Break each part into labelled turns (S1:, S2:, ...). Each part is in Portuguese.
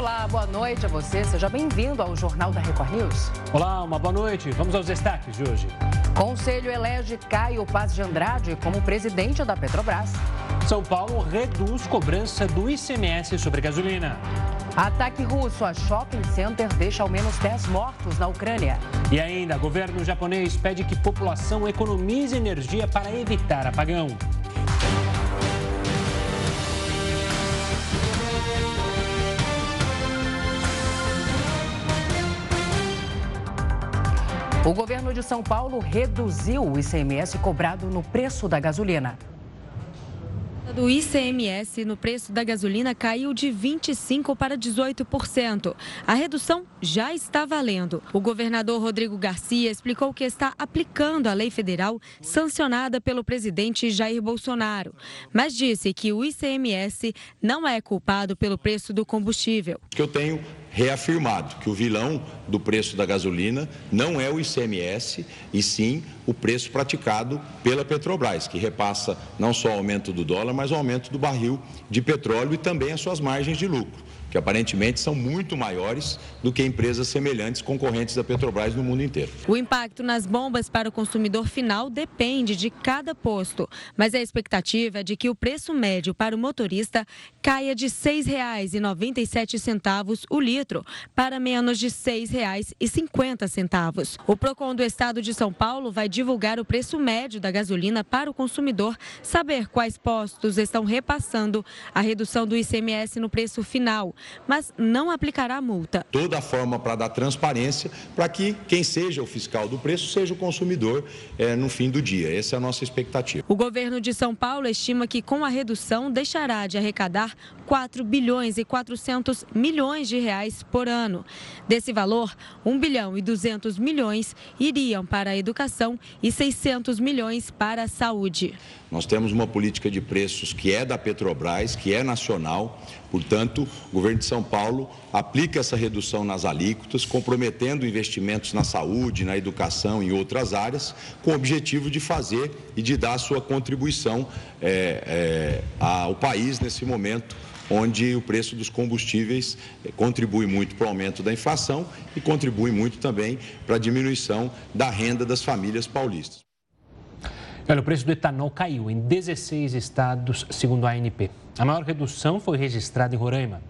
S1: Olá, boa noite a você. Seja bem-vindo ao Jornal da Record News.
S2: Olá, uma boa noite. Vamos aos destaques de hoje.
S1: Conselho elege Caio Paz de Andrade como presidente da Petrobras.
S2: São Paulo reduz cobrança do ICMS sobre gasolina.
S1: Ataque russo a shopping center deixa ao menos 10 mortos na Ucrânia.
S2: E ainda, governo japonês pede que população economize energia para evitar apagão.
S1: O governo de São Paulo reduziu o ICMS cobrado no preço da gasolina
S3: do ICMS no preço da gasolina caiu de 25% para 18%. A redução já está valendo. O governador Rodrigo Garcia explicou que está aplicando a lei federal sancionada pelo presidente Jair Bolsonaro, mas disse que o ICMS não é culpado pelo preço do combustível.
S4: Que eu tenho reafirmado que o vilão do preço da gasolina não é o ICMS, e sim o preço praticado pela Petrobras, que repassa não só o aumento do dólar, mas o aumento do barril de petróleo e também as suas margens de lucro que aparentemente são muito maiores do que empresas semelhantes concorrentes da Petrobras no mundo inteiro.
S3: O impacto nas bombas para o consumidor final depende de cada posto, mas a expectativa é de que o preço médio para o motorista caia de R$ 6,97 o litro para menos de R$ 6,50. O Procon do Estado de São Paulo vai divulgar o preço médio da gasolina para o consumidor saber quais postos estão repassando a redução do ICMS no preço final mas não aplicará multa.
S4: Toda a forma para dar transparência para que quem seja o fiscal do preço seja o consumidor é, no fim do dia. Essa é a nossa expectativa.
S3: O governo de São Paulo estima que com a redução deixará de arrecadar 4 bilhões e 400 milhões de reais por ano. Desse valor, 1 bilhão e 200 milhões iriam para a educação e 600 milhões para a saúde.
S4: Nós temos uma política de preços que é da Petrobras, que é nacional, portanto, o governo de São Paulo aplica essa redução nas alíquotas, comprometendo investimentos na saúde, na educação e outras áreas, com o objetivo de fazer e de dar sua contribuição é, é, ao país nesse momento onde o preço dos combustíveis é, contribui muito para o aumento da inflação e contribui muito também para a diminuição da renda das famílias paulistas.
S2: Olha, o preço do etanol caiu em 16 estados, segundo a ANP. A maior redução foi registrada em Roraima.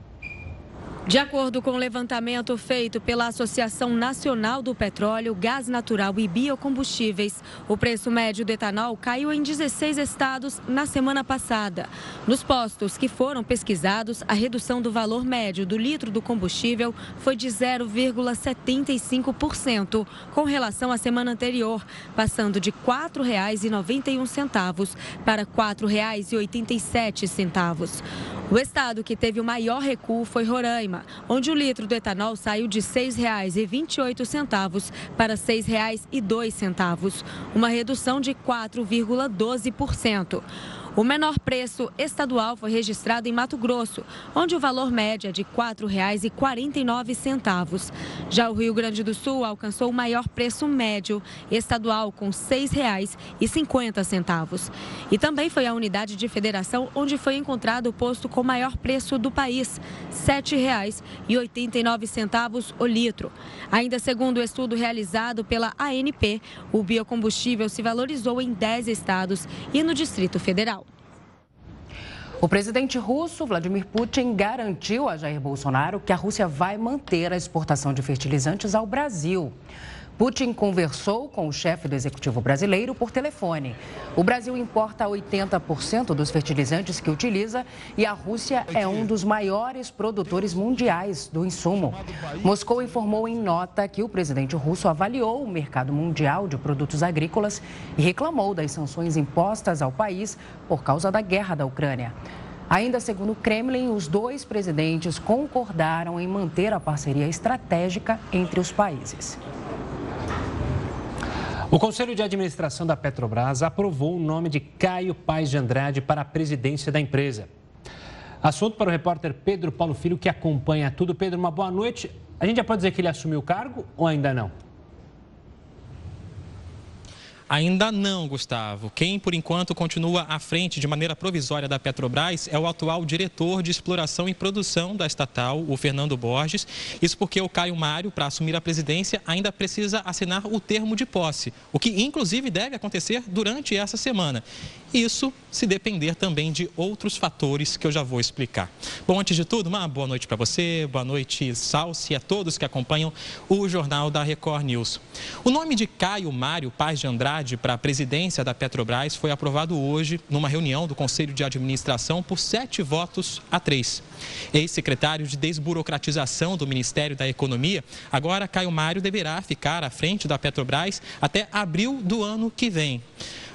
S3: De acordo com o levantamento feito pela Associação Nacional do Petróleo, Gás Natural e Biocombustíveis, o preço médio do etanol caiu em 16 estados na semana passada. Nos postos que foram pesquisados, a redução do valor médio do litro do combustível foi de 0,75% com relação à semana anterior, passando de R$ 4,91 para R$ 4,87. O estado que teve o maior recuo foi Roraima onde o litro do etanol saiu de R$ 6,28 para R$ 6,02, uma redução de 4,12%. O menor preço estadual foi registrado em Mato Grosso, onde o valor médio é de R$ 4,49. Já o Rio Grande do Sul alcançou o maior preço médio estadual, com R$ 6,50. E também foi a unidade de federação onde foi encontrado o posto com maior preço do país, R$ 7,89 o litro. Ainda segundo o estudo realizado pela ANP, o biocombustível se valorizou em 10 estados e no Distrito Federal.
S1: O presidente russo, Vladimir Putin, garantiu a Jair Bolsonaro que a Rússia vai manter a exportação de fertilizantes ao Brasil. Putin conversou com o chefe do executivo brasileiro por telefone. O Brasil importa 80% dos fertilizantes que utiliza e a Rússia é um dos maiores produtores mundiais do insumo. Moscou informou em nota que o presidente russo avaliou o mercado mundial de produtos agrícolas e reclamou das sanções impostas ao país por causa da guerra da Ucrânia. Ainda segundo o Kremlin, os dois presidentes concordaram em manter a parceria estratégica entre os países.
S2: O Conselho de Administração da Petrobras aprovou o nome de Caio Paes de Andrade para a presidência da empresa. Assunto para o repórter Pedro Paulo Filho, que acompanha tudo. Pedro, uma boa noite. A gente já pode dizer que ele assumiu o cargo ou ainda não?
S5: Ainda não, Gustavo. Quem, por enquanto, continua à frente de maneira provisória da Petrobras é o atual diretor de exploração e produção da estatal, o Fernando Borges. Isso porque o Caio Mário, para assumir a presidência, ainda precisa assinar o termo de posse, o que, inclusive, deve acontecer durante essa semana. Isso se depender também de outros fatores que eu já vou explicar. Bom, antes de tudo, uma boa noite para você, boa noite, Salsi, a todos que acompanham o Jornal da Record News. O nome de Caio Mário Paz de Andrade para a presidência da Petrobras foi aprovado hoje numa reunião do Conselho de Administração por sete votos a três. Ex-secretário de Desburocratização do Ministério da Economia, agora Caio Mário deverá ficar à frente da Petrobras até abril do ano que vem.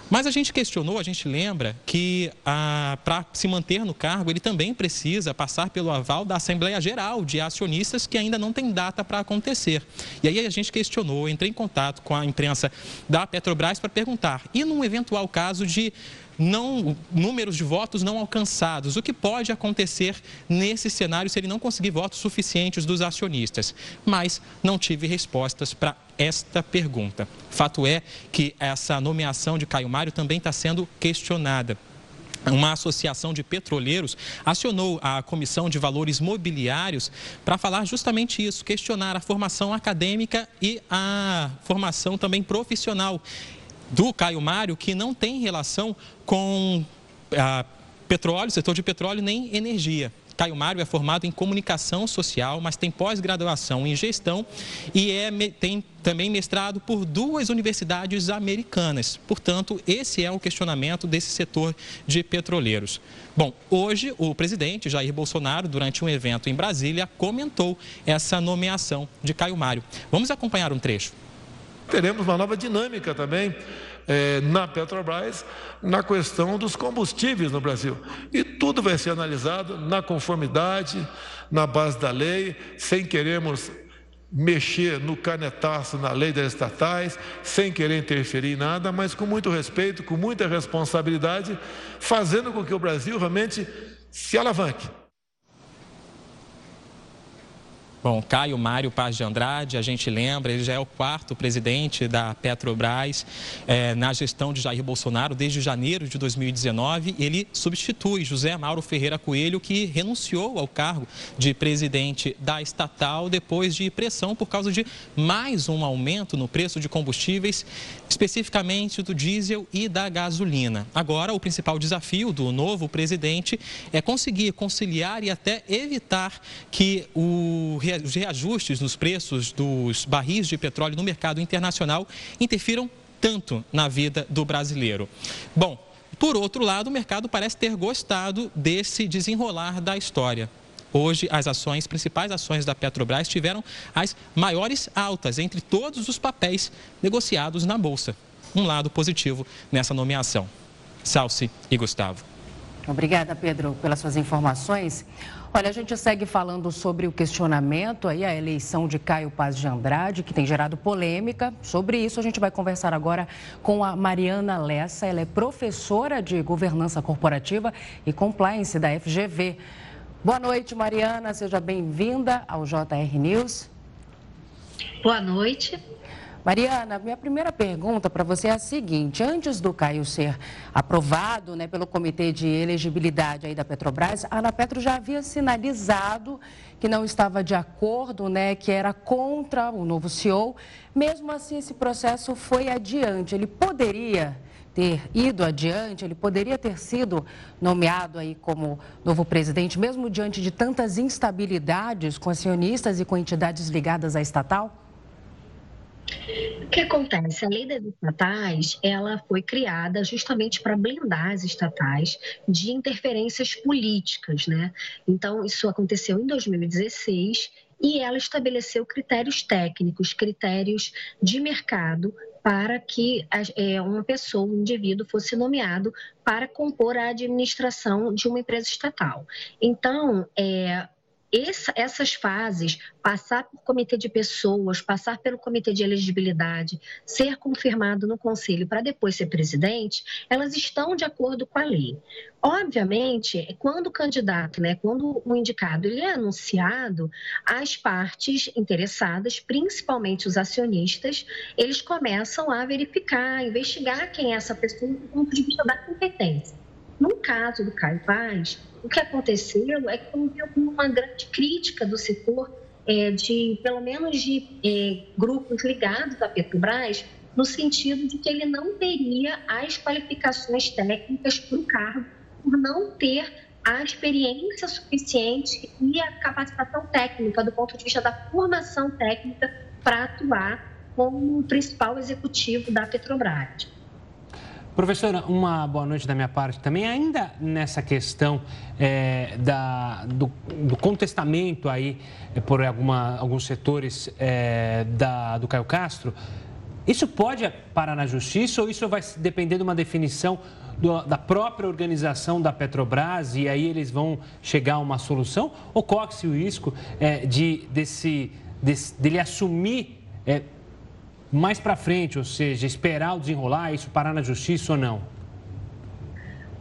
S5: Mas a gente questionou, a gente lembra que ah, para se manter no cargo, ele também precisa passar pelo aval da Assembleia Geral de Acionistas, que ainda não tem data para acontecer. E aí a gente questionou, entrei em contato com a imprensa da Petrobras para perguntar, e num eventual caso de não, números de votos não alcançados. O que pode acontecer nesse cenário se ele não conseguir votos suficientes dos acionistas? Mas não tive respostas para esta pergunta. Fato é que essa nomeação de Caio Mário também está sendo questionada. Uma associação de petroleiros acionou a Comissão de Valores Mobiliários para falar justamente isso, questionar a formação acadêmica e a formação também profissional do Caio Mário que não tem relação com a petróleo, setor de petróleo, nem energia. Caio Mário é formado em comunicação social, mas tem pós-graduação em gestão e é, tem também mestrado por duas universidades americanas. Portanto, esse é o questionamento desse setor de petroleiros. Bom, hoje o presidente Jair Bolsonaro, durante um evento em Brasília, comentou essa nomeação de Caio Mário. Vamos acompanhar um trecho.
S6: Teremos uma nova dinâmica também é, na Petrobras na questão dos combustíveis no Brasil. E tudo vai ser analisado na conformidade, na base da lei, sem queremos mexer no canetaço na lei das estatais, sem querer interferir em nada, mas com muito respeito, com muita responsabilidade, fazendo com que o Brasil realmente se alavanque.
S5: Bom, Caio Mário Paz de Andrade, a gente lembra, ele já é o quarto presidente da Petrobras é, na gestão de Jair Bolsonaro desde janeiro de 2019. Ele substitui José Mauro Ferreira Coelho, que renunciou ao cargo de presidente da estatal depois de pressão por causa de mais um aumento no preço de combustíveis, especificamente do diesel e da gasolina. Agora, o principal desafio do novo presidente é conseguir conciliar e até evitar que o os reajustes nos preços dos barris de petróleo no mercado internacional interfiram tanto na vida do brasileiro. Bom, por outro lado, o mercado parece ter gostado desse desenrolar da história. Hoje, as ações, principais ações da Petrobras tiveram as maiores altas entre todos os papéis negociados na Bolsa. Um lado positivo nessa nomeação. Salsi e Gustavo.
S1: Obrigada, Pedro, pelas suas informações. Olha, a gente segue falando sobre o questionamento aí, a eleição de Caio Paz de Andrade, que tem gerado polêmica. Sobre isso, a gente vai conversar agora com a Mariana Lessa. Ela é professora de governança corporativa e compliance da FGV. Boa noite, Mariana. Seja bem-vinda ao JR News.
S7: Boa noite.
S1: Mariana, minha primeira pergunta para você é a seguinte: antes do Caio ser aprovado né, pelo Comitê de Elegibilidade aí da Petrobras, a Anapetro já havia sinalizado que não estava de acordo, né, que era contra o novo CEO. Mesmo assim, esse processo foi adiante. Ele poderia ter ido adiante, ele poderia ter sido nomeado aí como novo presidente, mesmo diante de tantas instabilidades com acionistas e com entidades ligadas à estatal?
S7: O que acontece? A lei das estatais, ela foi criada justamente para blindar as estatais de interferências políticas, né? Então, isso aconteceu em 2016 e ela estabeleceu critérios técnicos, critérios de mercado para que é, uma pessoa, um indivíduo, fosse nomeado para compor a administração de uma empresa estatal. Então, é, essa, essas fases, passar por comitê de pessoas, passar pelo comitê de elegibilidade, ser confirmado no conselho para depois ser presidente, elas estão de acordo com a lei. Obviamente, quando o candidato, né, quando o indicado ele é anunciado, as partes interessadas, principalmente os acionistas, eles começam a verificar, investigar quem é essa pessoa do ponto de vista da competência. No caso do Caio Paz, o que aconteceu é que houve uma grande crítica do setor, é, de pelo menos de é, grupos ligados à Petrobras, no sentido de que ele não teria as qualificações técnicas para o cargo por não ter a experiência suficiente e a capacitação técnica do ponto de vista da formação técnica para atuar como principal executivo da Petrobras.
S2: Professora, uma boa noite da minha parte também. Ainda nessa questão é, da, do, do, contestamento aí é, por alguma, alguns setores é, da, do Caio Castro, isso pode parar na justiça ou isso vai depender de uma definição do, da própria organização da Petrobras e aí eles vão chegar a uma solução? Ou corre-se o risco é, de desse, desse, dele assumir é, mais para frente, ou seja, esperar o desenrolar, isso parar na justiça ou não?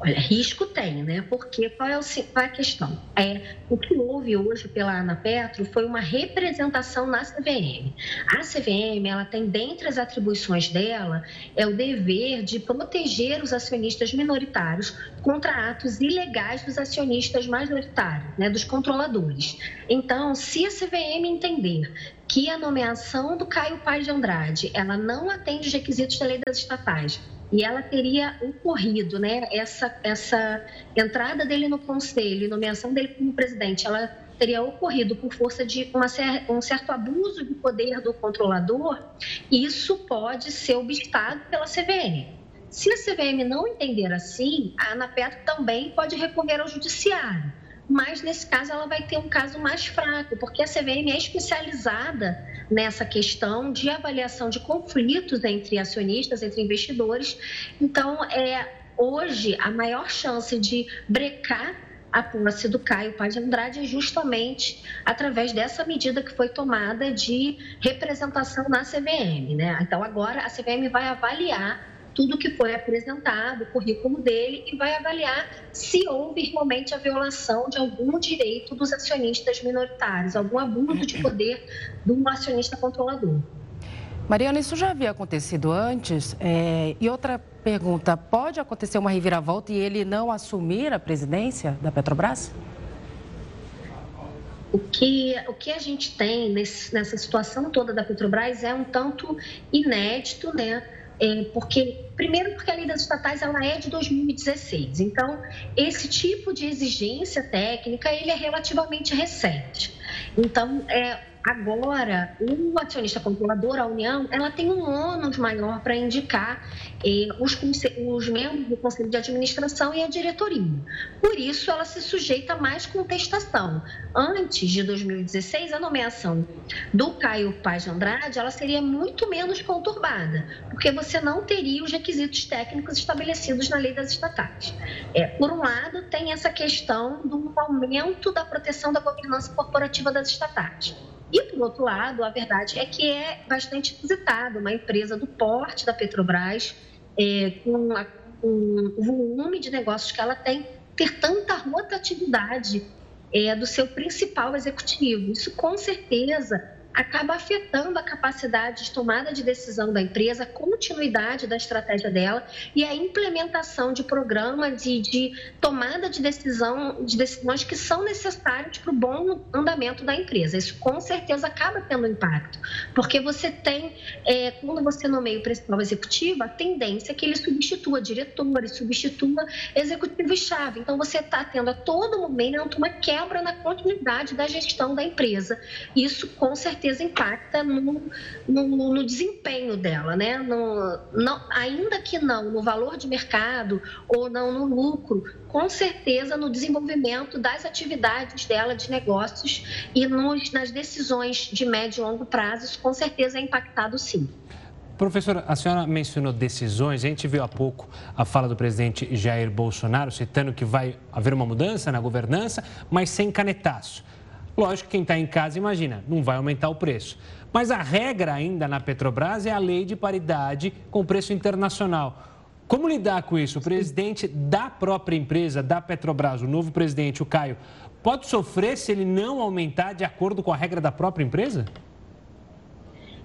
S7: Olha, risco tem, né? Porque qual é, o, qual é a questão? É, o que houve hoje pela Anapetro foi uma representação na CVM. A CVM, ela tem, dentre as atribuições dela, é o dever de proteger os acionistas minoritários contra atos ilegais dos acionistas majoritários, né, dos controladores. Então, se a CVM entender que a nomeação do Caio Paz de Andrade, ela não atende os requisitos da lei das estatais, e ela teria ocorrido, né, essa, essa entrada dele no conselho e nomeação dele como presidente, ela teria ocorrido por força de uma, um certo abuso de poder do controlador, isso pode ser obstado pela CVM. Se a CVM não entender assim, a ANAPET também pode recorrer ao judiciário mas nesse caso ela vai ter um caso mais fraco, porque a CVM é especializada nessa questão de avaliação de conflitos entre acionistas, entre investidores. Então, é, hoje, a maior chance de brecar a posse do Caio Paz de Andrade é justamente através dessa medida que foi tomada de representação na CVM. Né? Então, agora a CVM vai avaliar tudo que foi apresentado, o currículo dele, e vai avaliar se houve realmente a violação de algum direito dos acionistas minoritários, algum abuso de poder do acionista controlador.
S1: Mariana, isso já havia acontecido antes? É... E outra pergunta: pode acontecer uma reviravolta e ele não assumir a presidência da Petrobras?
S7: O que, o que a gente tem nesse, nessa situação toda da Petrobras é um tanto inédito, né? É, porque primeiro porque a lei das estatais ela é de 2016, então esse tipo de exigência técnica ele é relativamente recente. Então é, Agora, o acionista controlador, a União, ela tem um ônus maior para indicar eh, os, os, membros do Conselho de Administração e a diretoria. Por isso, ela se sujeita a mais contestação. Antes de 2016, a nomeação do Caio Paz de Andrade, ela seria muito menos conturbada, porque você não teria os requisitos técnicos estabelecidos na lei das estatais. É, por um lado, tem essa questão do aumento da proteção da governança corporativa das estatais. E, por outro lado, a verdade é que é bastante inusitado uma empresa do porte da Petrobras, é, com, a, com, o volume de negócios que ela tem, ter tanta rotatividade é, do seu principal executivo. Isso, com certeza, acaba afetando a capacidade de tomada de decisão da empresa, a continuidade da estratégia dela e a implementação de programas de, de tomada de decisão, de decisões que são necessários para o bom andamento da empresa. Isso com certeza acaba tendo impacto, porque você tem, é, quando você nomeia o principal executivo, a tendência é que ele substitua diretores, substitua executivo-chave. Então você está tendo a todo momento uma quebra na continuidade da gestão da empresa. Isso com certeza certeza impacta no, no, no desempenho dela, né? No, não, ainda que não no valor de mercado ou não no lucro, com certeza no desenvolvimento das atividades dela de negócios e nos, nas decisões de médio e longo prazo, isso com certeza é impactado sim.
S2: Professora, a senhora mencionou decisões, a gente viu há pouco a fala do presidente Jair Bolsonaro citando que vai haver uma mudança na governança, mas sem canetaço. Lógico que quem está em casa imagina, não vai aumentar o preço. Mas a regra ainda na Petrobras é a lei de paridade com preço internacional. Como lidar com isso? O presidente da própria empresa, da Petrobras, o novo presidente, o Caio, pode sofrer se ele não aumentar de acordo com a regra da própria empresa?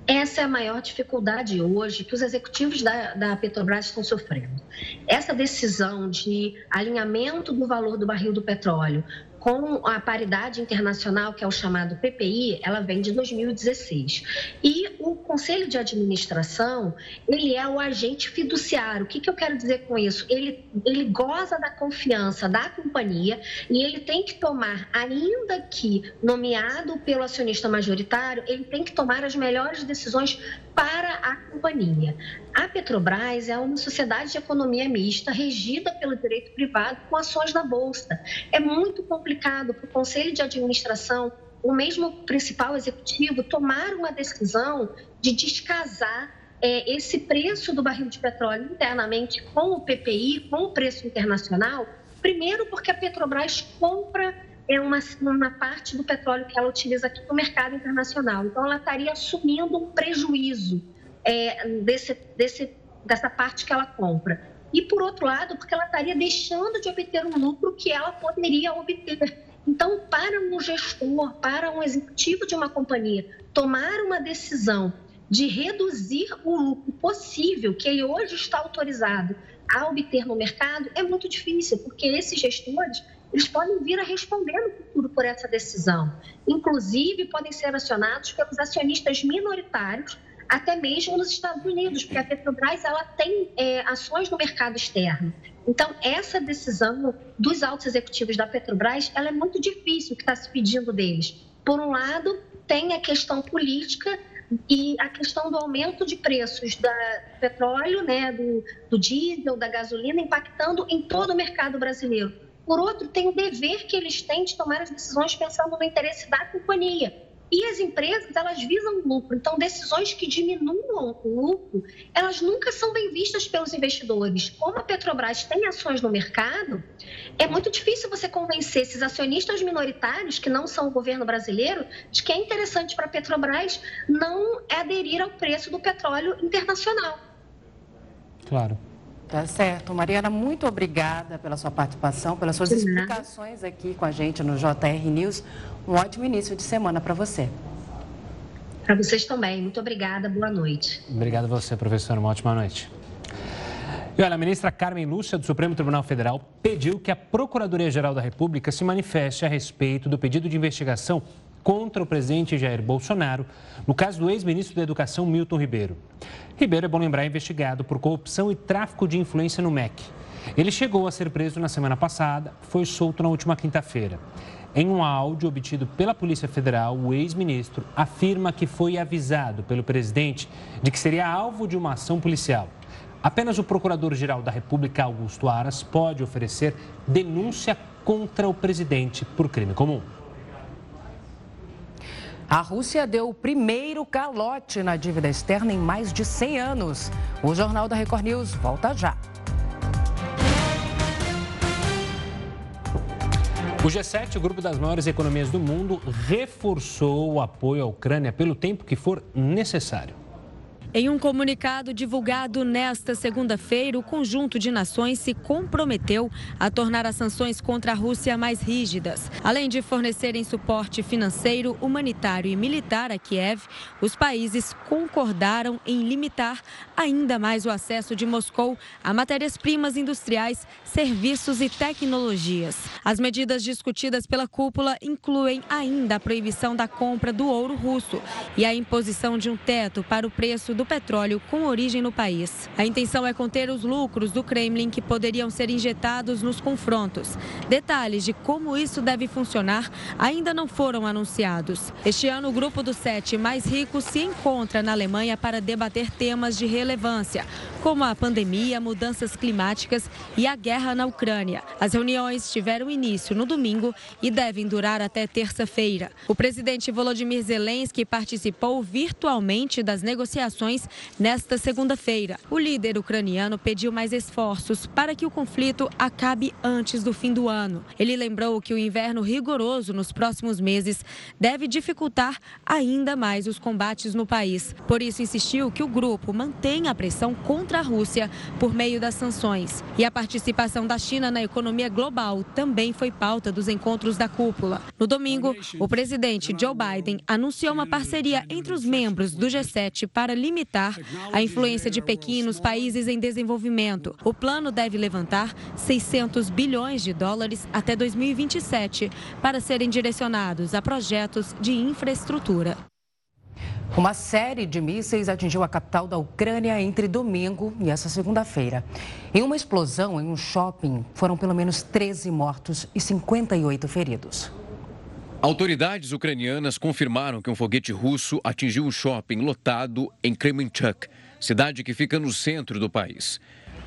S7: Essa é a maior dificuldade hoje que os executivos da, da, Petrobras estão sofrendo. Essa decisão de alinhamento do valor do barril do petróleo com a paridade internacional, que é o chamado PPI, ela vem de 2016. E o Conselho de Administração, ele é o agente fiduciário. O que, que eu quero dizer com isso? Ele, ele goza da confiança da companhia e ele tem que tomar, ainda que nomeado pelo acionista majoritário, ele tem que tomar as melhores decisões para a companhia. A Petrobras é uma sociedade de economia mista regida pelo direito privado com ações da Bolsa. É muito complicado para o Conselho de Administração, o mesmo principal executivo, tomar uma decisão de descasar é, esse preço do barril de petróleo internamente com o PPI, com o preço internacional, primeiro porque a Petrobras compra é uma, uma parte do petróleo que ela utiliza aqui no mercado internacional. Então, ela estaria assumindo um prejuízo é, desse, desse, dessa parte que ela compra. E, por outro lado, porque ela estaria deixando de obter um lucro que ela poderia obter. Então, para um gestor, para um executivo de uma companhia tomar uma decisão de reduzir o lucro possível que ele hoje está autorizado a obter no mercado, é muito difícil, porque esses gestores eles podem vir a responder no futuro por essa decisão. Inclusive, podem ser acionados pelos acionistas minoritários até mesmo nos Estados Unidos, porque a Petrobras ela tem é, ações no mercado externo. Então, essa decisão dos altos executivos da Petrobras, ela é muito difícil o que está se pedindo deles. Por um lado, tem a questão política e a questão do aumento de preços do petróleo, né, do, do diesel, da gasolina, impactando em todo o mercado brasileiro. Por outro, tem o dever que eles têm de tomar as decisões pensando no interesse da companhia. E as empresas, elas visam lucro. Então, decisões que diminuam o lucro, elas nunca são bem vistas pelos investidores. Como a Petrobras tem ações no mercado, é muito difícil você convencer esses acionistas minoritários, que não são o governo brasileiro, de que é interessante para a Petrobras não aderir ao preço do petróleo internacional.
S2: Claro.
S1: Tá certo. Mariana, muito obrigada pela sua participação, pelas suas explicações aqui com a gente no JR News. Um ótimo início de semana para você.
S7: Para vocês também. Muito obrigada. Boa noite.
S2: Obrigado a você, professora. Uma ótima noite. E olha, a ministra Carmen Lúcia, do Supremo Tribunal Federal, pediu que a Procuradoria-Geral da República se manifeste a respeito do pedido de investigação contra o presidente Jair Bolsonaro, no caso do ex-ministro da Educação Milton Ribeiro. Ribeiro, é bom lembrar, é investigado por corrupção e tráfico de influência no MEC. Ele chegou a ser preso na semana passada, foi solto na última quinta-feira. Em um áudio obtido pela Polícia Federal, o ex-ministro afirma que foi avisado pelo presidente de que seria alvo de uma ação policial. Apenas o Procurador-Geral da República, Augusto Aras, pode oferecer denúncia contra o presidente por crime comum.
S1: A Rússia deu o primeiro calote na dívida externa em mais de 100 anos. O Jornal da Record News volta já.
S2: O G7, o grupo das maiores economias do mundo, reforçou o apoio à Ucrânia pelo tempo que for necessário.
S3: Em um comunicado divulgado nesta segunda-feira, o conjunto de nações se comprometeu a tornar as sanções contra a Rússia mais rígidas. Além de fornecerem suporte financeiro, humanitário e militar a Kiev, os países concordaram em limitar ainda mais o acesso de Moscou a matérias-primas industriais, serviços e tecnologias. As medidas discutidas pela cúpula incluem ainda a proibição da compra do ouro russo e a imposição de um teto para o preço do petróleo com origem no país. A intenção é conter os lucros do Kremlin que poderiam ser injetados nos confrontos. Detalhes de como isso deve funcionar ainda não foram anunciados. Este ano, o grupo dos sete mais ricos se encontra na Alemanha para debater temas de relevância, como a pandemia, mudanças climáticas e a guerra na Ucrânia. As reuniões tiveram início no domingo e devem durar até terça-feira. O presidente Volodymyr Zelensky participou virtualmente das negociações nesta segunda-feira. O líder ucraniano pediu mais esforços para que o conflito acabe antes do fim do ano. Ele lembrou que o inverno rigoroso nos próximos meses deve dificultar ainda mais os combates no país. Por isso, insistiu que o grupo mantenha a pressão contra a Rússia por meio das sanções. E a participação da China na economia global também foi pauta dos encontros da cúpula. No domingo, o presidente Joe Biden anunciou uma parceria entre os membros do G7 para limitar a influência de Pequim nos países em desenvolvimento. O plano deve levantar 600 bilhões de dólares até 2027 para serem direcionados a projetos de infraestrutura.
S1: Uma série de mísseis atingiu a capital da Ucrânia entre domingo e essa segunda-feira. Em uma explosão em um shopping, foram pelo menos 13 mortos e 58 feridos.
S8: Autoridades ucranianas confirmaram que um foguete russo atingiu um shopping lotado em Kremenchuk, cidade que fica no centro do país.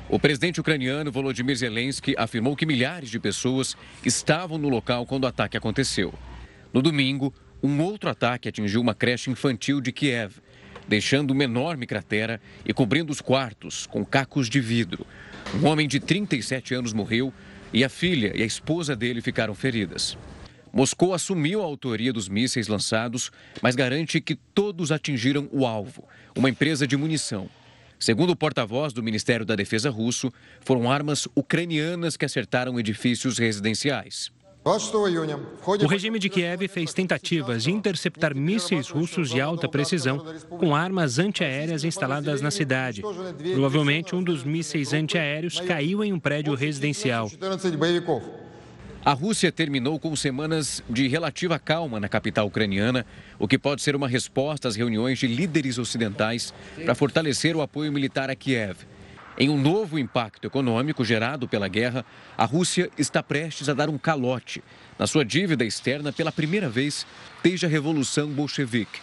S8: O presidente ucraniano Volodymyr Zelensky afirmou que milhares de pessoas estavam no local quando o ataque aconteceu. No domingo, um outro ataque atingiu uma creche infantil de Kiev, deixando uma enorme cratera e cobrindo os quartos com cacos de vidro. Um homem de 37 anos morreu e a filha e a esposa dele ficaram feridas. Moscou assumiu a autoria dos mísseis lançados, mas garante que todos atingiram o alvo, uma empresa de munição. Segundo o porta-voz do Ministério da Defesa russo, foram armas ucranianas que acertaram edifícios residenciais.
S9: O regime de Kiev fez tentativas de interceptar mísseis russos de alta precisão com armas antiaéreas instaladas na cidade. Provavelmente um dos mísseis antiaéreos caiu em um prédio residencial.
S8: A Rússia terminou com semanas de relativa calma na capital ucraniana, o que pode ser uma resposta às reuniões de líderes ocidentais para fortalecer o apoio militar a Kiev. Em um novo impacto econômico gerado pela guerra, a Rússia está prestes a dar um calote na sua dívida externa pela primeira vez desde a Revolução Bolchevique.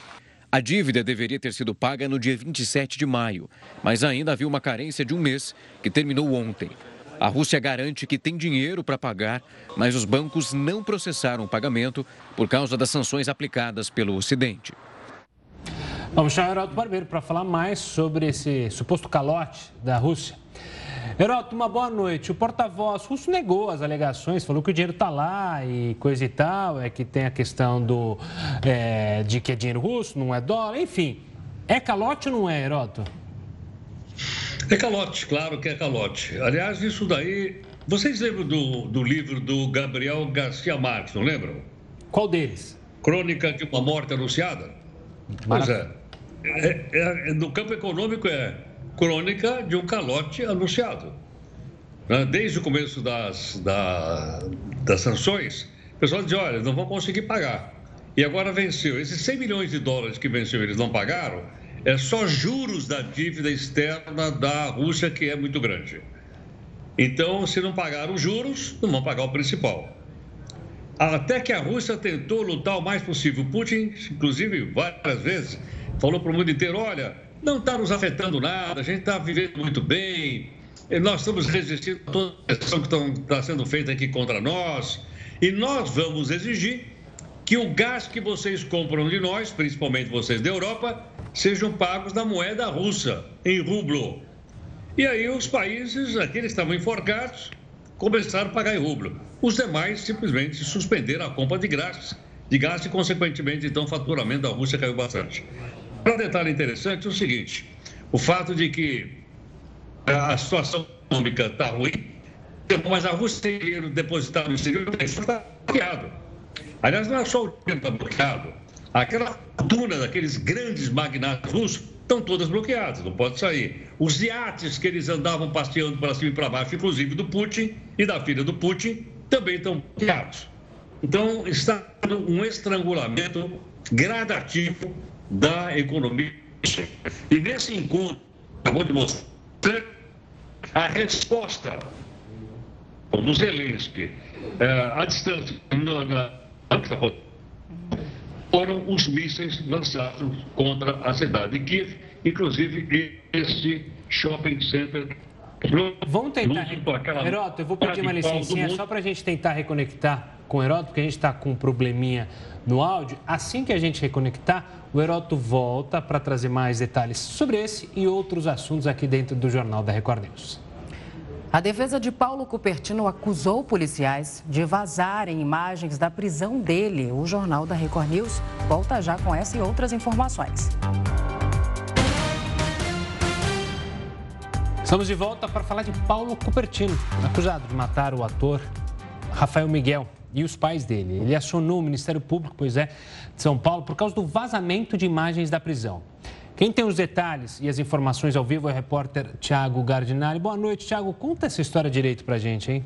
S8: A dívida deveria ter sido paga no dia 27 de maio, mas ainda havia uma carência de um mês que terminou ontem. A Rússia garante que tem dinheiro para pagar, mas os bancos não processaram o pagamento por causa das sanções aplicadas pelo Ocidente.
S2: Vamos chamar o Heraldo Barbeiro para falar mais sobre esse suposto calote da Rússia. Heraldo, uma boa noite. O porta-voz russo negou as alegações, falou que o dinheiro está lá e coisa e tal, é que tem a questão do, é, de que é dinheiro russo, não é dólar, enfim. É calote ou não é, Heroto?
S10: É calote, claro que é calote. Aliás, isso daí. Vocês lembram do, do livro do Gabriel Garcia Marques, não lembram?
S2: Qual deles?
S10: Crônica de uma morte anunciada? Pois é. É, é, no campo econômico é crônica de um calote anunciado. Né? Desde o começo das, da, das sanções, o pessoal diz, olha, não vão conseguir pagar. E agora venceu. Esses 100 milhões de dólares que venceu, eles não pagaram, é só juros da dívida externa da Rússia, que é muito grande. Então, se não pagar os juros, não vão pagar o principal. Até que a Rússia tentou lutar o mais possível. Putin, inclusive, várias vezes, falou para o mundo inteiro: olha, não está nos afetando nada, a gente está vivendo muito bem, nós estamos resistindo a toda a pressão que está sendo feita aqui contra nós, e nós vamos exigir que o gás que vocês compram de nós, principalmente vocês da Europa, sejam pagos na moeda russa, em rublo. E aí os países, aqueles que estavam enforcados, começaram a pagar em rublo. Os demais simplesmente suspenderam a compra de gás, de gás e, consequentemente, então, o faturamento da Rússia caiu bastante. Um detalhe interessante é o seguinte: o fato de que a situação econômica está ruim, mas a Rússia tem dinheiro depositado no exterior, está bloqueado. Aliás, não é só o dinheiro que está bloqueado. Aquela fortuna daqueles grandes magnatas russos estão todas bloqueadas, não pode sair. Os iates que eles andavam passeando para cima e para baixo, inclusive do Putin e da filha do Putin, também estão bloqueados. Então, está um estrangulamento gradativo da economia. E nesse encontro, acabou de mostrar a resposta do Zelensky é, à distância na, na, foram os mísseis lançados contra a cidade de Kiev, inclusive esse shopping center.
S2: Vamos tentar. Heroto, eu vou pedir uma licencinha só para a gente tentar reconectar com o Heródoto, porque a gente está com um probleminha no áudio. Assim que a gente reconectar, o Heródoto volta para trazer mais detalhes sobre esse e outros assuntos aqui dentro do Jornal da Record News.
S1: A defesa de Paulo Cupertino acusou policiais de vazarem imagens da prisão dele. O Jornal da Record News volta já com essa e outras informações.
S2: Estamos de volta para falar de Paulo Cupertino, acusado de matar o ator Rafael Miguel e os pais dele. Ele acionou o Ministério Público, pois é, de São Paulo, por causa do vazamento de imagens da prisão. Quem tem os detalhes e as informações ao vivo é o repórter Tiago Gardinari. Boa noite, Tiago. Conta essa história direito para a gente, hein?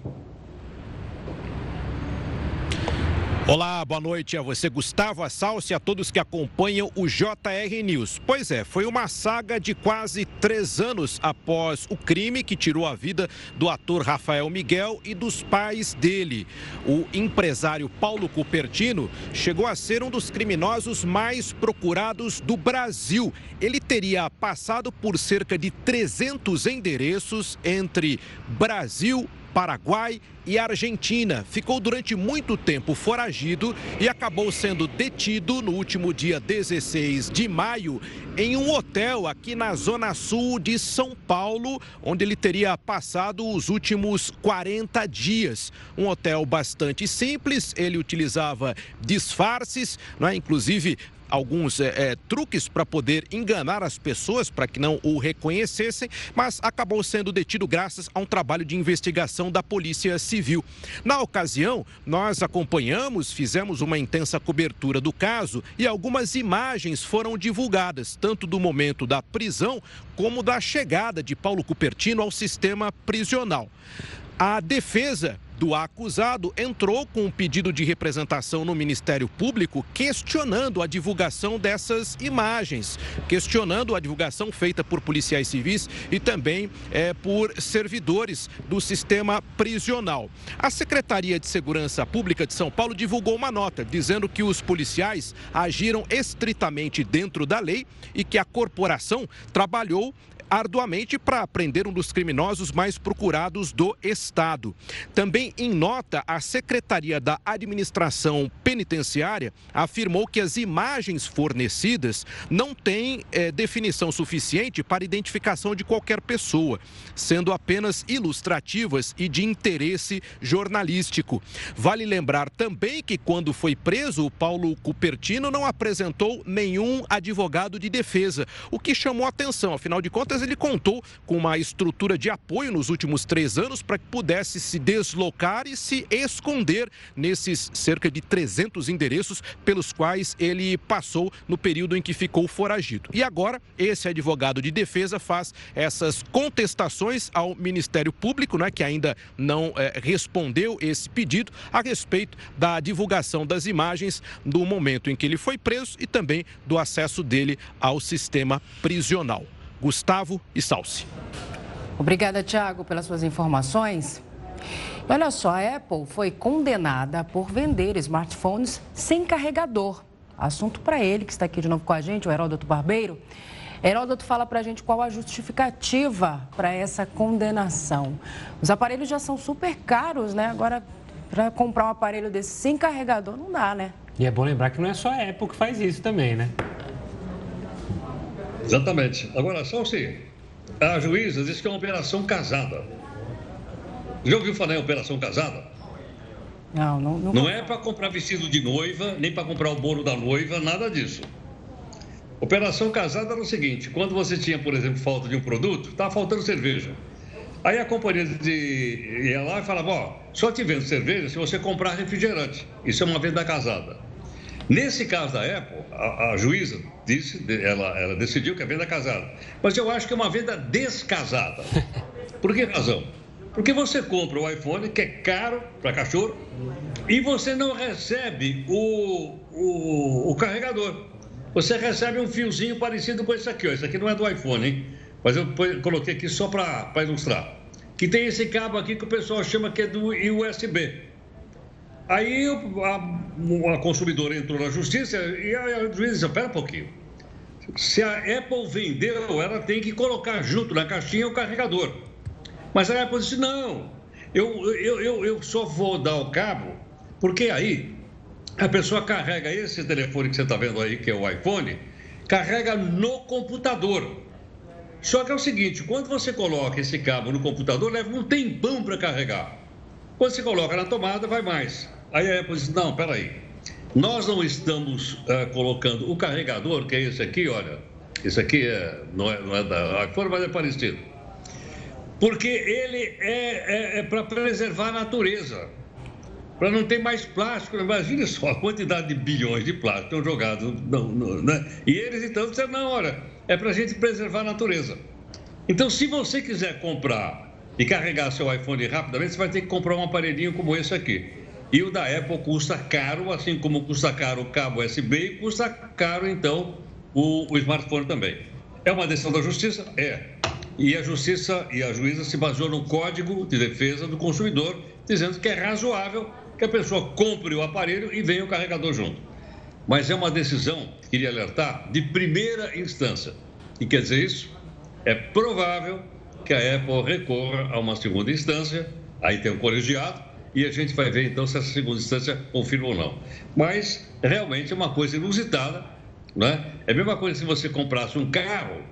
S11: Olá, boa noite a você, Gustavo Assalce, e a todos que acompanham o JR News. Pois é, foi uma saga de quase três anos após o crime que tirou a vida do ator Rafael Miguel e dos pais dele. O empresário Paulo Cupertino chegou a ser um dos criminosos mais procurados do Brasil. Ele teria passado por cerca de 300 endereços entre Brasil, Paraguai e Argentina. Ficou durante muito tempo foragido e acabou sendo detido no último dia 16 de maio em um hotel aqui na zona sul de São Paulo, onde ele teria passado os últimos 40 dias. Um hotel bastante simples, ele utilizava disfarces, não é? inclusive alguns é, é, truques para poder enganar as pessoas para que não o reconhecessem, mas acabou sendo detido graças a um trabalho de investigação da Polícia Civil. Na ocasião, nós acompanhamos, fizemos uma intensa cobertura do caso e algumas imagens foram divulgadas, tanto do momento da prisão como da chegada de Paulo Cupertino ao sistema prisional. A defesa do acusado entrou com um pedido de representação no Ministério Público questionando a divulgação dessas imagens, questionando a divulgação feita por policiais civis e também é, por servidores do sistema prisional. A Secretaria de Segurança Pública de São Paulo divulgou uma nota dizendo que os policiais agiram estritamente dentro da lei e que a corporação trabalhou arduamente para prender um dos criminosos mais procurados do Estado. Também em nota, a Secretaria da Administração Penitenciária afirmou que as imagens fornecidas não têm é, definição suficiente para identificação de qualquer pessoa, sendo apenas ilustrativas e de interesse jornalístico. Vale lembrar também que quando foi preso, o Paulo Cupertino não apresentou nenhum advogado de defesa, o que chamou atenção, afinal de contas ele contou com uma estrutura de apoio nos últimos três anos para que pudesse se deslocar e se esconder nesses cerca de 300 endereços pelos quais ele passou no período em que ficou foragido. E agora, esse advogado de defesa faz essas contestações ao Ministério Público, né, que ainda não é, respondeu esse pedido a respeito da divulgação das imagens do momento em que ele foi preso e também do acesso dele ao sistema prisional. Gustavo e Salsi.
S1: Obrigada, Tiago, pelas suas informações. Olha só, a Apple foi condenada por vender smartphones sem carregador. Assunto para ele, que está aqui de novo com a gente, o Heródoto Barbeiro. Heródoto fala para a gente qual a justificativa para essa condenação. Os aparelhos já são super caros, né? Agora, para comprar um aparelho desse sem carregador, não dá, né?
S2: E é bom lembrar que não é só a Apple que faz isso também, né?
S10: Exatamente. Agora, só assim, a juíza disse que é uma operação casada. Já ouviu falar em operação casada?
S1: Não, não. Não,
S10: não é para comprar vestido de noiva, nem para comprar o bolo da noiva, nada disso. Operação casada era o seguinte: quando você tinha, por exemplo, falta de um produto, estava faltando cerveja. Aí a companhia de, ia lá e falava: Ó, só te vendo cerveja se você comprar refrigerante. Isso é uma venda casada. Nesse caso da Apple, a, a juíza disse, ela, ela decidiu que é venda casada. Mas eu acho que é uma venda descasada. Por que razão? Porque você compra o iPhone, que é caro para cachorro, e você não recebe o, o, o, carregador. Você recebe um fiozinho parecido com esse aqui. Ó. Esse aqui não é do iPhone, hein? Mas eu coloquei aqui só para ilustrar. Que tem esse cabo aqui que o pessoal chama que é do USB. Aí a, a consumidora entrou na justiça e a juíza disse: pera um pouquinho. Se a Apple vendeu, ela tem que colocar junto na caixinha o carregador. Mas a Apple disse: não, eu, eu, eu, eu só vou dar o cabo Porque aí a pessoa carrega esse telefone que você está vendo aí, que é o iPhone, carrega no computador. Só que é o seguinte, quando você coloca esse cabo no computador, leva um tempão para carregar. Quando você coloca na tomada, vai mais. Aí a Apple diz, não, peraí, nós não estamos uh, colocando o carregador, que é esse aqui, olha, esse aqui é, não, é, não é da iPhone, mas é parecido. Porque ele é, é, é para preservar a natureza para não ter mais plástico. Imagine só a quantidade de bilhões de plástico jogados. No, no, né? E eles então disseram, não, olha, é para a gente preservar a natureza. Então, se você quiser comprar e carregar seu iPhone rapidamente, você vai ter que comprar um aparelhinho como esse aqui. E o da Apple custa caro, assim como custa caro o cabo USB e custa caro, então, o, o smartphone também. É uma decisão da justiça? É. E a justiça e a juíza se baseou no Código de Defesa do Consumidor, dizendo que é razoável que a pessoa compre o aparelho e venha o carregador junto. Mas é uma decisão, queria alertar, de primeira instância. E quer dizer isso? É provável que a Apple recorra a uma segunda instância, aí tem um colegiado, e a gente vai ver então se essa segunda instância confirma ou não. Mas realmente é uma coisa inusitada, né? É a mesma coisa se você comprasse um carro,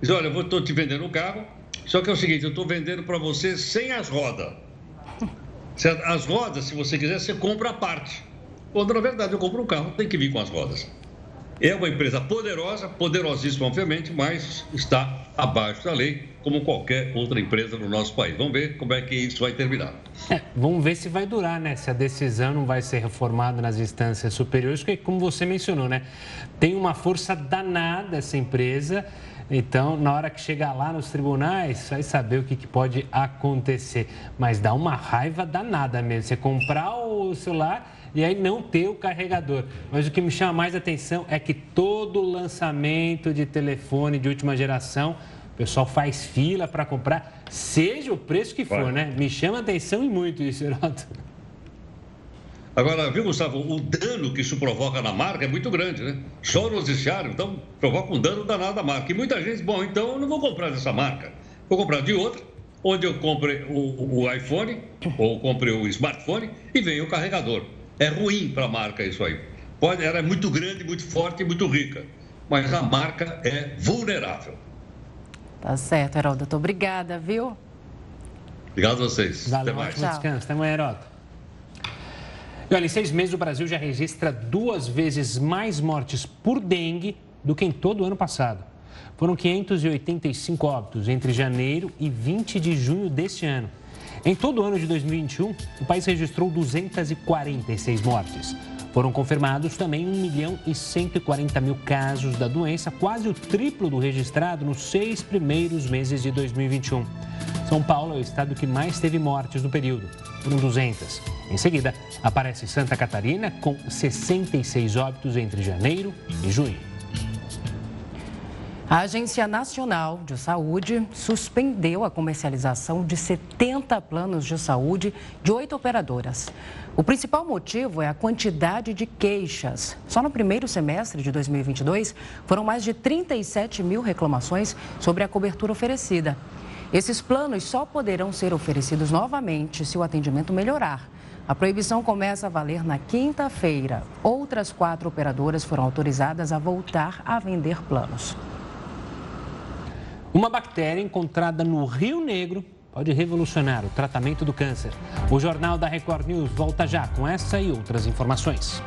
S10: diz, olha, eu estou te vendendo um carro, só que é o seguinte, eu estou vendendo para você sem as rodas. As rodas, se você quiser, você compra a parte. Quando na verdade eu compro um carro, tem que vir com as rodas. É uma empresa poderosa, poderosíssima, obviamente, mas está abaixo da lei, como qualquer outra empresa no nosso país. Vamos ver como é que isso vai terminar.
S2: É, vamos ver se vai durar, né? Se a decisão não vai ser reformada nas instâncias superiores, porque, como você mencionou, né? Tem uma força danada essa empresa então, na hora que chegar lá nos tribunais, vai saber o que, que, pode acontecer. Mas dá uma raiva danada mesmo. Você comprar o celular e aí não ter o carregador. Mas o que me chama mais atenção é que todo lançamento de telefone de última geração, pessoal faz fila para comprar, seja o preço que for, né? Me chama atenção e muito isso, Heroto.
S10: Agora, viu, Gustavo, o dano que isso provoca na marca é muito grande, né? Só no noticiário, então, provoca um dano danado à marca. E muita gente, diz, bom, então eu não vou comprar dessa marca, vou comprar de outra, onde eu compre o, o iPhone ou compre o smartphone e venha o carregador. É ruim para a marca isso aí. Pode, ela é muito grande, muito forte e muito rica, mas a marca é vulnerável.
S1: Tá certo, Heródoto. Obrigada, viu?
S10: Obrigado a vocês.
S2: Valeu, Até mais. descanso. Até amanhã, Heródoto. E olha, em seis meses o Brasil já registra duas vezes mais mortes por dengue do que em todo o ano passado. Foram 585 óbitos entre janeiro e 20 de junho deste ano. Em todo o ano de 2021, o país registrou 246 mortes. Foram confirmados também 1 milhão e 140 mil casos da doença, quase o triplo do registrado nos seis primeiros meses de 2021. São Paulo é o estado que mais teve mortes no período, foram 200. Em seguida, aparece Santa Catarina, com 66 óbitos entre janeiro e junho.
S1: A Agência Nacional de Saúde suspendeu a comercialização de 70 planos de saúde de oito operadoras. O principal motivo é a quantidade de queixas. Só no primeiro semestre de 2022, foram mais de 37 mil reclamações sobre a cobertura oferecida. Esses planos só poderão ser oferecidos novamente se o atendimento melhorar. A proibição começa a valer na quinta-feira. Outras quatro operadoras foram autorizadas a voltar a vender planos.
S2: Uma bactéria encontrada no Rio Negro pode revolucionar o tratamento do câncer. O Jornal da Record News volta já com essa e outras informações.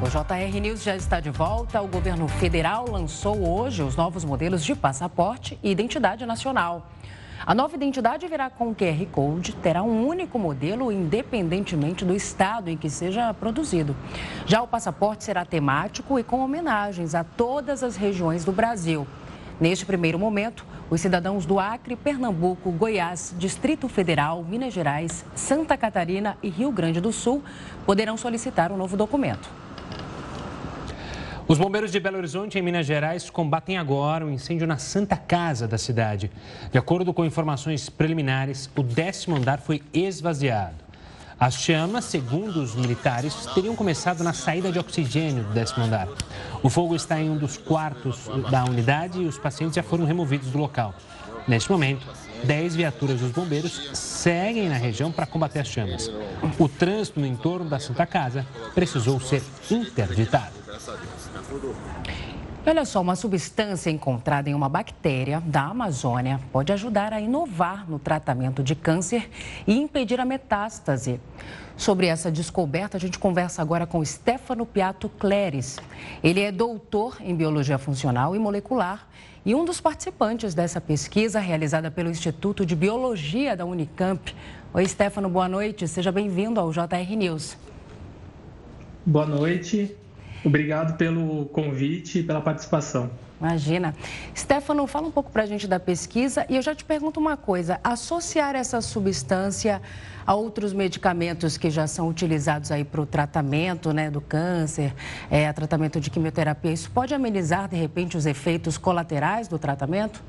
S1: O JR News já está de volta. O governo federal lançou hoje os novos modelos de passaporte e identidade nacional. A nova identidade virá com QR Code, terá um único modelo, independentemente do estado em que seja produzido. Já o passaporte será temático e com homenagens a todas as regiões do Brasil. Neste primeiro momento, os cidadãos do Acre, Pernambuco, Goiás, Distrito Federal, Minas Gerais, Santa Catarina e Rio Grande do Sul poderão solicitar um novo documento.
S2: Os bombeiros de Belo Horizonte, em Minas Gerais, combatem agora o um incêndio na Santa Casa da cidade. De acordo com informações preliminares, o décimo andar foi esvaziado. As chamas, segundo os militares, teriam começado na saída de oxigênio do décimo andar. O fogo está em um dos quartos da unidade e os pacientes já foram removidos do local. Neste momento, 10 viaturas dos bombeiros seguem na região para combater as chamas. O trânsito no entorno da Santa Casa precisou ser interditado.
S1: Olha só, uma substância encontrada em uma bactéria da Amazônia pode ajudar a inovar no tratamento de câncer e impedir a metástase. Sobre essa descoberta, a gente conversa agora com Stefano Piato Cleres. Ele é doutor em biologia funcional e molecular e um dos participantes dessa pesquisa realizada pelo Instituto de Biologia da Unicamp. Oi, Stefano, boa noite. Seja bem-vindo ao JR News.
S12: Boa noite. Obrigado pelo convite e pela participação.
S1: Imagina. Stefano, fala um pouco para a gente da pesquisa e eu já te pergunto uma coisa: associar essa substância a outros medicamentos que já são utilizados aí para o tratamento né, do câncer, é, tratamento de quimioterapia, isso pode amenizar de repente os efeitos colaterais do tratamento?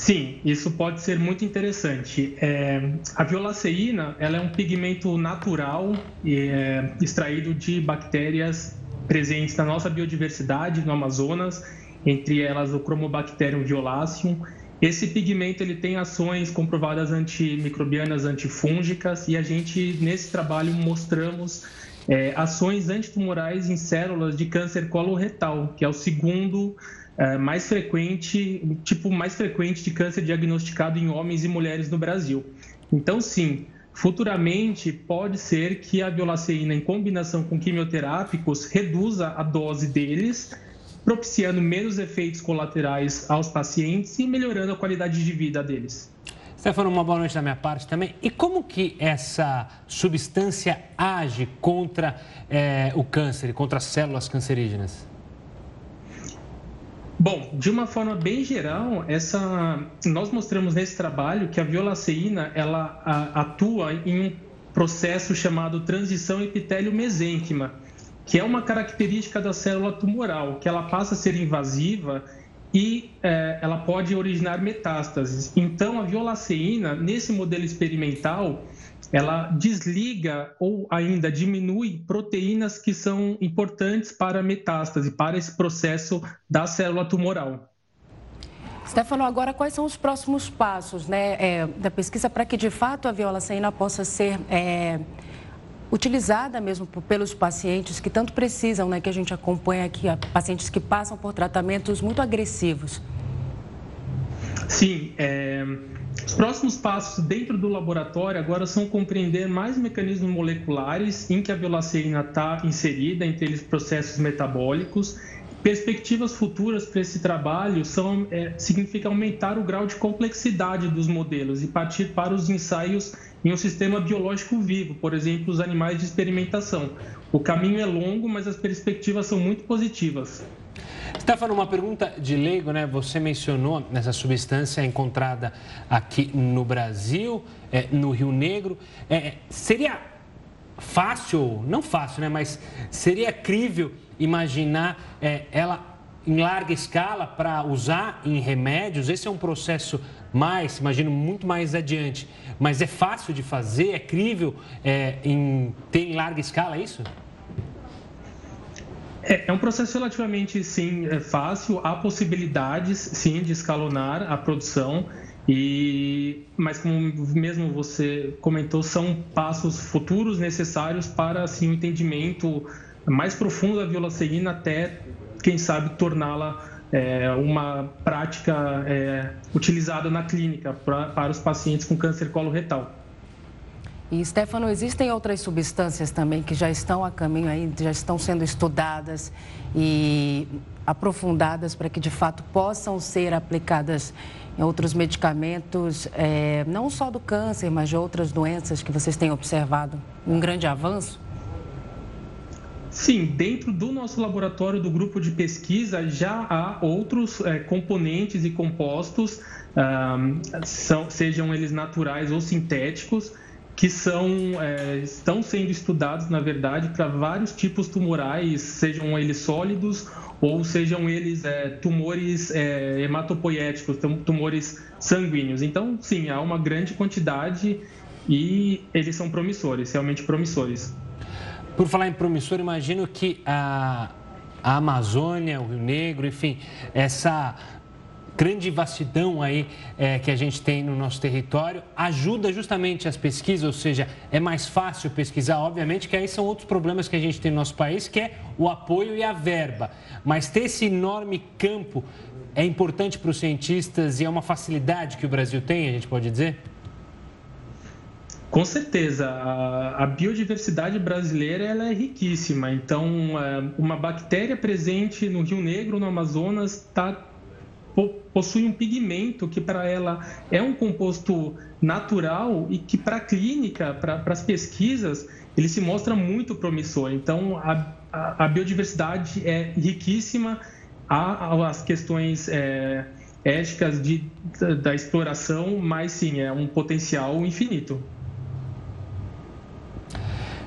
S12: Sim, isso pode ser muito interessante. É, a violaceína ela é um pigmento natural é, extraído de bactérias presentes na nossa biodiversidade no Amazonas, entre elas o Chromobacterium violaceum. Esse pigmento ele tem ações comprovadas antimicrobianas, antifúngicas e a gente nesse trabalho mostramos é, ações antitumorais em células de câncer coloretal, que é o segundo é, mais frequente, tipo mais frequente de câncer diagnosticado em homens e mulheres no Brasil. Então, sim, futuramente pode ser que a violaceína em combinação com quimioterápicos reduza a dose deles, propiciando menos efeitos colaterais aos pacientes e melhorando a qualidade de vida deles.
S2: Stefano, uma boa noite da minha parte também. E como que essa substância age contra é, o câncer, contra as células cancerígenas?
S12: Bom, de uma forma bem geral, essa nós mostramos nesse trabalho que a violaceína ela atua em um processo chamado transição epitélio-mesênquima, que é uma característica da célula tumoral, que ela passa a ser invasiva e é, ela pode originar metástases. Então, a violaceína, nesse modelo experimental, ela desliga ou ainda diminui proteínas que são importantes para a metástase, para esse processo da célula tumoral.
S1: Stefano, agora quais são os próximos passos né, é, da pesquisa para que de fato a violaceína possa ser é, utilizada mesmo pelos pacientes que tanto precisam, né, que a gente acompanha aqui, pacientes que passam por tratamentos muito agressivos?
S12: Sim, é, os próximos passos dentro do laboratório agora são compreender mais mecanismos moleculares em que a violaceína está inserida, entre eles processos metabólicos. Perspectivas futuras para esse trabalho são, é, significa aumentar o grau de complexidade dos modelos e partir para os ensaios em um sistema biológico vivo, por exemplo, os animais de experimentação. O caminho é longo, mas as perspectivas são muito positivas.
S2: Stefano, uma pergunta de leigo, né? Você mencionou essa substância encontrada aqui no Brasil, é, no Rio Negro. É, seria fácil, não fácil, né? Mas seria crível imaginar é, ela em larga escala para usar em remédios? Esse é um processo mais, imagino, muito mais adiante. Mas é fácil de fazer? É crível é, em ter em larga escala isso?
S12: É, é um processo relativamente, sim, é fácil. Há possibilidades, sim, de escalonar a produção. E, mas como mesmo você comentou, são passos futuros necessários para assim, o um entendimento mais profundo da violaceína até, quem sabe, torná-la é, uma prática é, utilizada na clínica pra, para os pacientes com câncer coloretal.
S1: E, Stefano, existem outras substâncias também que já estão a caminho aí, já estão sendo estudadas e aprofundadas para que de fato possam ser aplicadas em outros medicamentos, é, não só do câncer, mas de outras doenças que vocês têm observado um grande avanço?
S12: Sim, dentro do nosso laboratório do grupo de pesquisa já há outros é, componentes e compostos, são, sejam eles naturais ou sintéticos, que são, é, estão sendo estudados, na verdade, para vários tipos tumorais, sejam eles sólidos ou sejam eles é, tumores é, hematopoéticos, tumores sanguíneos. Então, sim, há uma grande quantidade e eles são promissores, realmente promissores.
S2: Por falar em promissor, imagino que a, a Amazônia, o Rio Negro, enfim, essa grande vastidão aí é, que a gente tem no nosso território ajuda justamente as pesquisas, ou seja, é mais fácil pesquisar, obviamente que aí são outros problemas que a gente tem no nosso país, que é o apoio e a verba. Mas ter esse enorme campo é importante para os cientistas e é uma facilidade que o Brasil tem, a gente pode dizer?
S12: Com certeza, a, a biodiversidade brasileira ela é riquíssima. Então, é, uma bactéria presente no Rio Negro, no Amazonas, tá, possui um pigmento que para ela é um composto natural e que para a clínica, para as pesquisas, ele se mostra muito promissor. Então, a, a, a biodiversidade é riquíssima, há as questões é, éticas de, da, da exploração, mas sim, é um potencial infinito.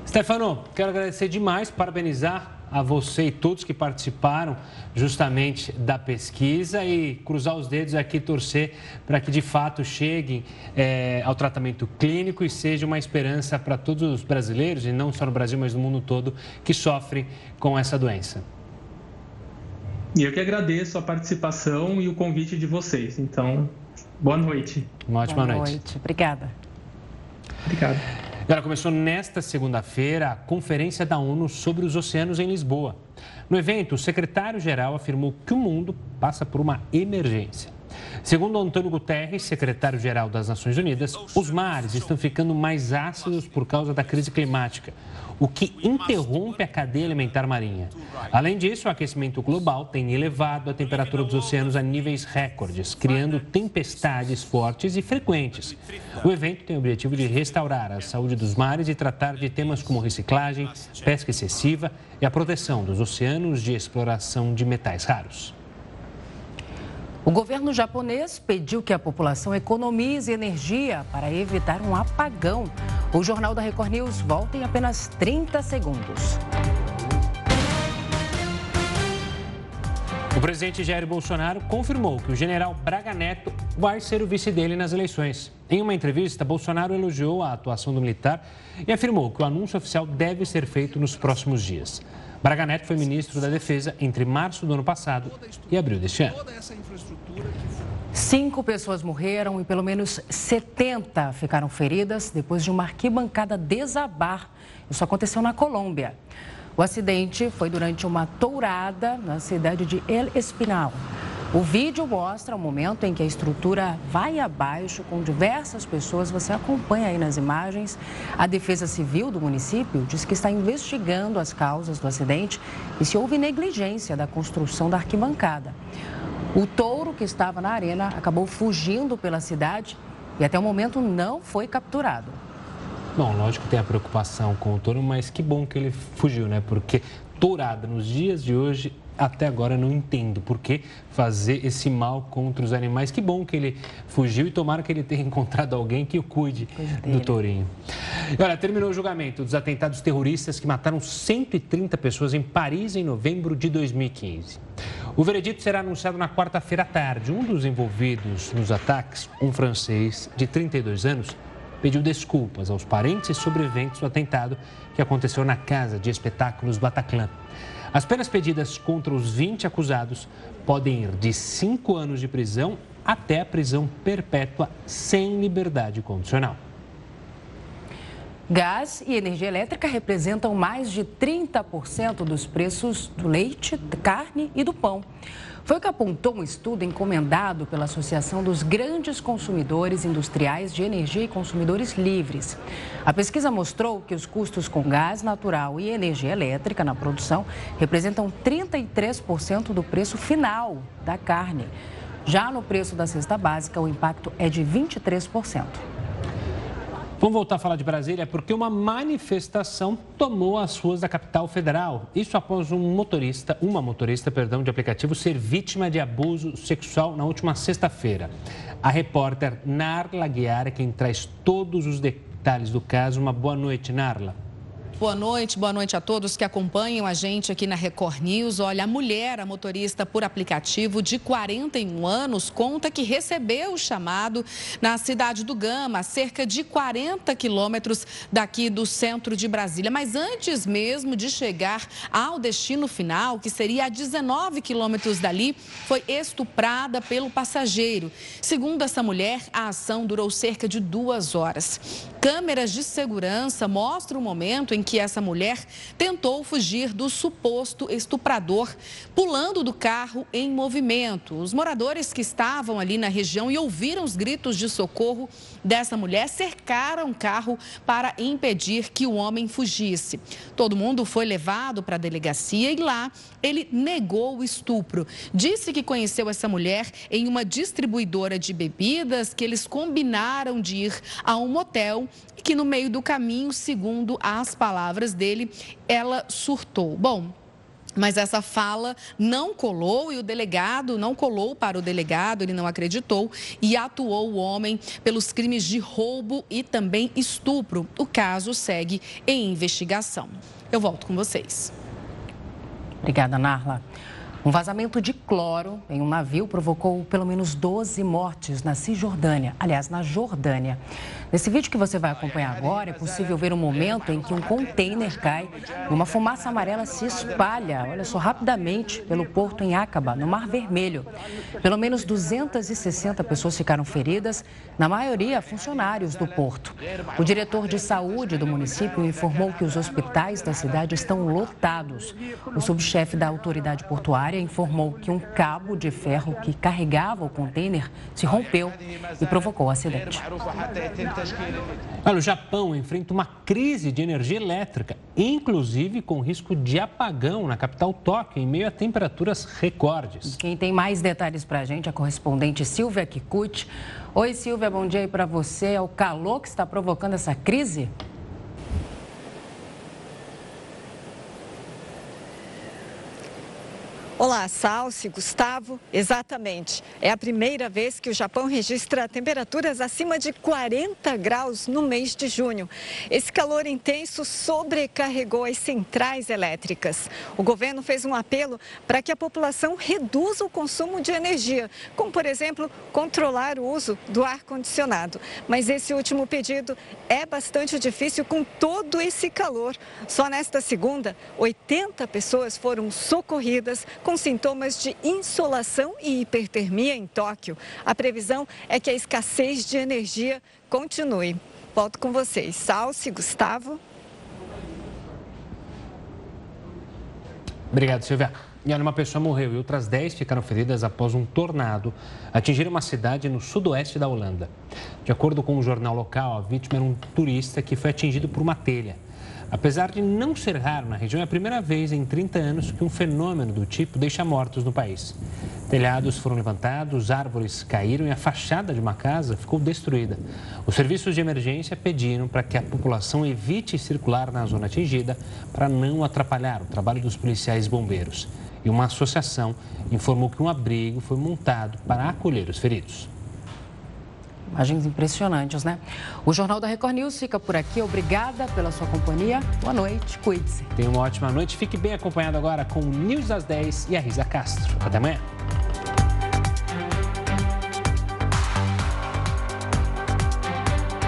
S2: Stefano, quero agradecer demais, parabenizar a você e todos que participaram justamente da pesquisa e cruzar os dedos aqui, torcer para que de fato cheguem é, ao tratamento clínico e seja uma esperança para todos os brasileiros, e não só no Brasil, mas no mundo todo, que sofrem com essa doença.
S12: E eu que agradeço a participação e o convite de vocês. Então, boa noite.
S2: Uma ótima
S1: boa
S2: noite.
S1: noite. Obrigada.
S12: Obrigado.
S2: Ela começou nesta segunda-feira a Conferência da ONU sobre os Oceanos em Lisboa. No evento, o secretário-geral afirmou que o mundo passa por uma emergência. Segundo Antônio Guterres, secretário-geral das Nações Unidas, os mares estão ficando mais ácidos por causa da crise climática o que interrompe a cadeia alimentar marinha. Além disso, o aquecimento global tem elevado a temperatura dos oceanos a níveis recordes, criando tempestades fortes e frequentes. O evento tem o objetivo de restaurar a saúde dos mares e tratar de temas como reciclagem, pesca excessiva e a proteção dos oceanos de exploração de metais raros.
S1: O governo japonês pediu que a população economize energia para evitar um apagão. O Jornal da Record News volta em apenas 30 segundos.
S2: O presidente Jair Bolsonaro confirmou que o general Braga Neto vai ser o vice dele nas eleições. Em uma entrevista, Bolsonaro elogiou a atuação do militar e afirmou que o anúncio oficial deve ser feito nos próximos dias. Braga Neto foi ministro da Defesa entre março do ano passado e abril deste ano.
S1: Cinco pessoas morreram e pelo menos 70 ficaram feridas depois de uma arquibancada desabar. Isso aconteceu na Colômbia. O acidente foi durante uma tourada na cidade de El Espinal. O vídeo mostra o momento em que a estrutura vai abaixo com diversas pessoas. Você acompanha aí nas imagens. A Defesa Civil do município diz que está investigando as causas do acidente e se houve negligência da construção da arquibancada. O touro que estava na arena acabou fugindo pela cidade e até o momento não foi capturado.
S2: Bom, lógico que tem a preocupação com o touro, mas que bom que ele fugiu, né? Porque tourada nos dias de hoje até agora não entendo por que fazer esse mal contra os animais. Que bom que ele fugiu e tomara que ele tenha encontrado alguém que o cuide do tourinho. E olha, terminou o julgamento dos atentados terroristas que mataram 130 pessoas em Paris em novembro de 2015. O veredito será anunciado na quarta-feira à tarde. Um dos envolvidos nos ataques, um francês de 32 anos, pediu desculpas aos parentes e sobreviventes do atentado que aconteceu na casa de espetáculos Bataclan. As penas pedidas contra os 20 acusados podem ir de 5 anos de prisão até a prisão perpétua sem liberdade condicional.
S1: Gás e energia elétrica representam mais de 30% dos preços do leite, carne e do pão. Foi o que apontou um estudo encomendado pela Associação dos Grandes Consumidores Industriais de Energia e Consumidores Livres. A pesquisa mostrou que os custos com gás natural e energia elétrica na produção representam 33% do preço final da carne. Já no preço da cesta básica, o impacto é de 23%.
S2: Vamos voltar a falar de Brasília porque uma manifestação tomou as ruas da capital federal. Isso após um motorista, uma motorista, perdão, de aplicativo ser vítima de abuso sexual na última sexta-feira. A repórter Narla Guiara, quem traz todos os detalhes do caso. Uma boa noite, Narla.
S13: Boa noite, boa noite a todos que acompanham a gente aqui na Record News. Olha, a mulher, a motorista por aplicativo de 41 anos, conta que recebeu o chamado na cidade do Gama, a cerca de 40 quilômetros daqui do centro de Brasília. Mas antes mesmo de chegar ao destino final, que seria a 19 quilômetros dali, foi estuprada pelo passageiro. Segundo essa mulher, a ação durou cerca de duas horas. Câmeras de segurança mostram o momento em que essa mulher tentou fugir do suposto estuprador, pulando do carro em movimento. Os moradores que estavam ali na região e ouviram os gritos de socorro dessa mulher cercaram o carro para impedir que o homem fugisse. Todo mundo foi levado para a delegacia e lá ele negou o estupro. Disse que conheceu essa mulher em uma distribuidora de bebidas, que eles combinaram de ir a um motel e que no meio do caminho, segundo as palavras dele, ela surtou. Bom, mas essa fala não colou e o delegado não colou para o delegado, ele não acreditou e atuou o homem pelos crimes de roubo e também estupro. O caso segue em investigação. Eu volto com vocês.
S1: Obrigada, Narla. Um vazamento de cloro em um navio provocou pelo menos 12 mortes na Cisjordânia, aliás, na Jordânia. Nesse vídeo que você vai acompanhar agora, é possível ver um momento em que um container cai e uma fumaça amarela se espalha, olha só, rapidamente pelo porto em Acaba, no Mar Vermelho. Pelo menos 260 pessoas ficaram feridas, na maioria funcionários do porto. O diretor de saúde do município informou que os hospitais da cidade estão lotados. O subchefe da autoridade portuária informou que um cabo de ferro que carregava o container se rompeu e provocou o acidente.
S2: Olha, o Japão enfrenta uma crise de energia elétrica, inclusive com risco de apagão na capital Tóquio, em meio a temperaturas recordes.
S1: Quem tem mais detalhes para a gente é a correspondente Silvia Kikuchi. Oi, Silvia, bom dia aí para você. É o calor que está provocando essa crise?
S14: Olá, Salsi, Gustavo. Exatamente. É a primeira vez que o Japão registra temperaturas acima de 40 graus no mês de junho. Esse calor intenso sobrecarregou as centrais elétricas. O governo fez um apelo para que a população reduza o consumo de energia, como, por exemplo, controlar o uso do ar-condicionado. Mas esse último pedido é bastante difícil com todo esse calor. Só nesta segunda, 80 pessoas foram socorridas com sintomas de insolação e hipertermia em Tóquio. A previsão é que a escassez de energia continue. Volto com vocês. Salce, Gustavo.
S2: Obrigado, Silvia. E olha, uma pessoa morreu e outras 10 ficaram feridas após um tornado atingir uma cidade no sudoeste da Holanda. De acordo com um jornal local, a vítima era um turista que foi atingido por uma telha. Apesar de não ser raro na região, é a primeira vez em 30 anos que um fenômeno do tipo deixa mortos no país. Telhados foram levantados, árvores caíram e a fachada de uma casa ficou destruída. Os serviços de emergência pediram para que a população evite circular na zona atingida para não atrapalhar o trabalho dos policiais bombeiros. E uma associação informou que um abrigo foi montado para acolher os feridos.
S1: Imagens impressionantes, né? O Jornal da Record News fica por aqui. Obrigada pela sua companhia. Boa noite, cuide-se.
S2: Tenha uma ótima noite. Fique bem acompanhado agora com o News das 10 e a Risa Castro. Até amanhã.